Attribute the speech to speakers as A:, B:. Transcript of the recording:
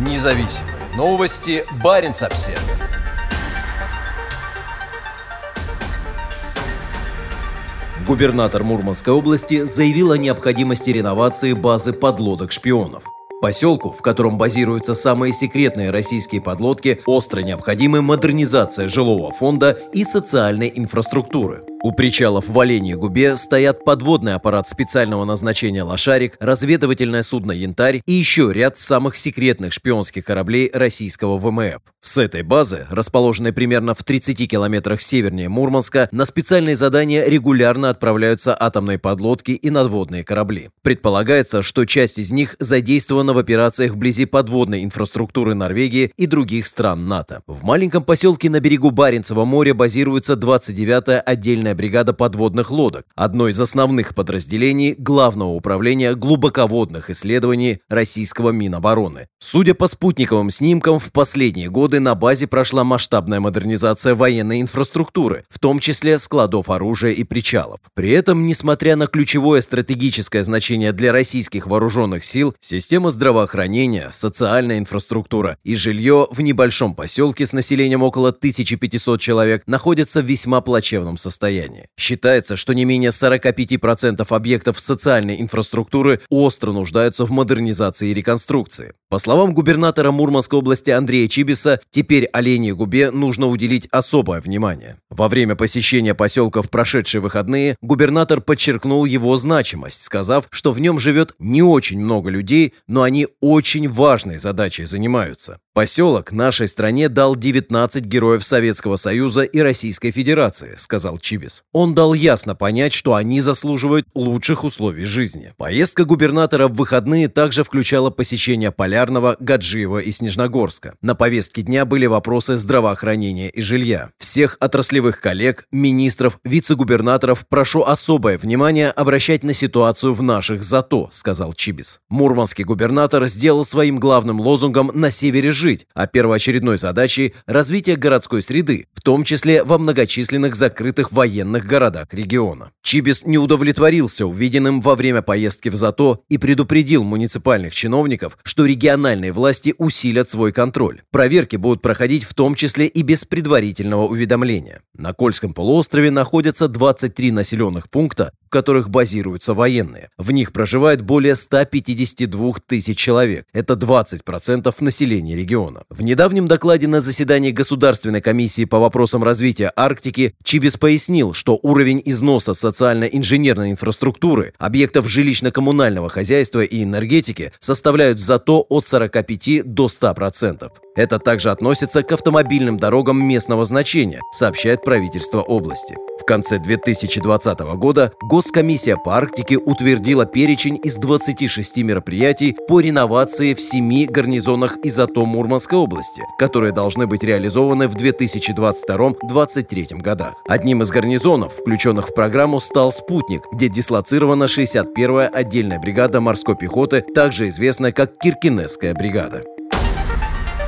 A: Независимые новости. Барин обсерва Губернатор Мурманской области заявил о необходимости реновации базы подлодок шпионов. Поселку, в котором базируются самые секретные российские подлодки, остро необходима модернизация жилого фонда и социальной инфраструктуры. У причалов в Оленьей губе стоят подводный аппарат специального назначения «Лошарик», разведывательное судно «Янтарь» и еще ряд самых секретных шпионских кораблей российского ВМФ. С этой базы, расположенной примерно в 30 километрах севернее Мурманска, на специальные задания регулярно отправляются атомные подлодки и надводные корабли. Предполагается, что часть из них задействована в операциях вблизи подводной инфраструктуры Норвегии и других стран НАТО. В маленьком поселке на берегу Баренцева моря базируется 29-я отдельная отдельная бригада подводных лодок, одно из основных подразделений Главного управления глубоководных исследований российского Минобороны. Судя по спутниковым снимкам, в последние годы на базе прошла масштабная модернизация военной инфраструктуры, в том числе складов оружия и причалов. При этом, несмотря на ключевое стратегическое значение для российских вооруженных сил, система здравоохранения, социальная инфраструктура и жилье в небольшом поселке с населением около 1500 человек находятся в весьма плачевном состоянии состоянии. Считается, что не менее 45% объектов социальной инфраструктуры остро нуждаются в модернизации и реконструкции. По словам губернатора Мурманской области Андрея Чибиса, теперь Оленьей губе нужно уделить особое внимание. Во время посещения поселка в прошедшие выходные губернатор подчеркнул его значимость, сказав, что в нем живет не очень много людей, но они очень важной задачей занимаются. Поселок нашей стране дал 19 героев Советского Союза и Российской Федерации, сказал Чибис. Он дал ясно понять, что они заслуживают лучших условий жизни. Поездка губернатора в выходные также включала посещение Полярного, Гаджиева и Снежногорска. На повестке дня были вопросы здравоохранения и жилья. Всех отраслевых коллег, министров, вице-губернаторов прошу особое внимание обращать на ситуацию в наших ЗАТО, сказал Чибис. Мурманский губернатор сделал своим главным лозунгом на севере жить, а первоочередной задачей – развитие городской среды, в том числе во многочисленных закрытых военных городах региона. Чибис не удовлетворился увиденным во время поездки в ЗАТО и предупредил муниципальных чиновников, что региональные власти усилят свой контроль. Проверки будут проходить в том числе и без предварительного уведомления. На Кольском полуострове находятся 23 населенных пункта, в которых базируются военные. В них проживает более 152 тысяч человек. Это 20% населения региона. В недавнем докладе на заседании Государственной комиссии по вопросам развития Арктики Чибис пояснил, что уровень износа социально-инженерной инфраструктуры, объектов жилищно-коммунального хозяйства и энергетики составляют зато от 45 до 100%. Это также относится к автомобильным дорогам местного значения, сообщает правительство области. В конце 2020 года Госкомиссия по Арктике утвердила перечень из 26 мероприятий по реновации в семи гарнизонах изотом Мурманской области, которые должны быть реализованы в 2022-2023 годах. Одним из гарнизонов, включенных в программу, стал «Спутник», где дислоцирована 61-я отдельная бригада морской пехоты, также известная как Киркинесская бригада.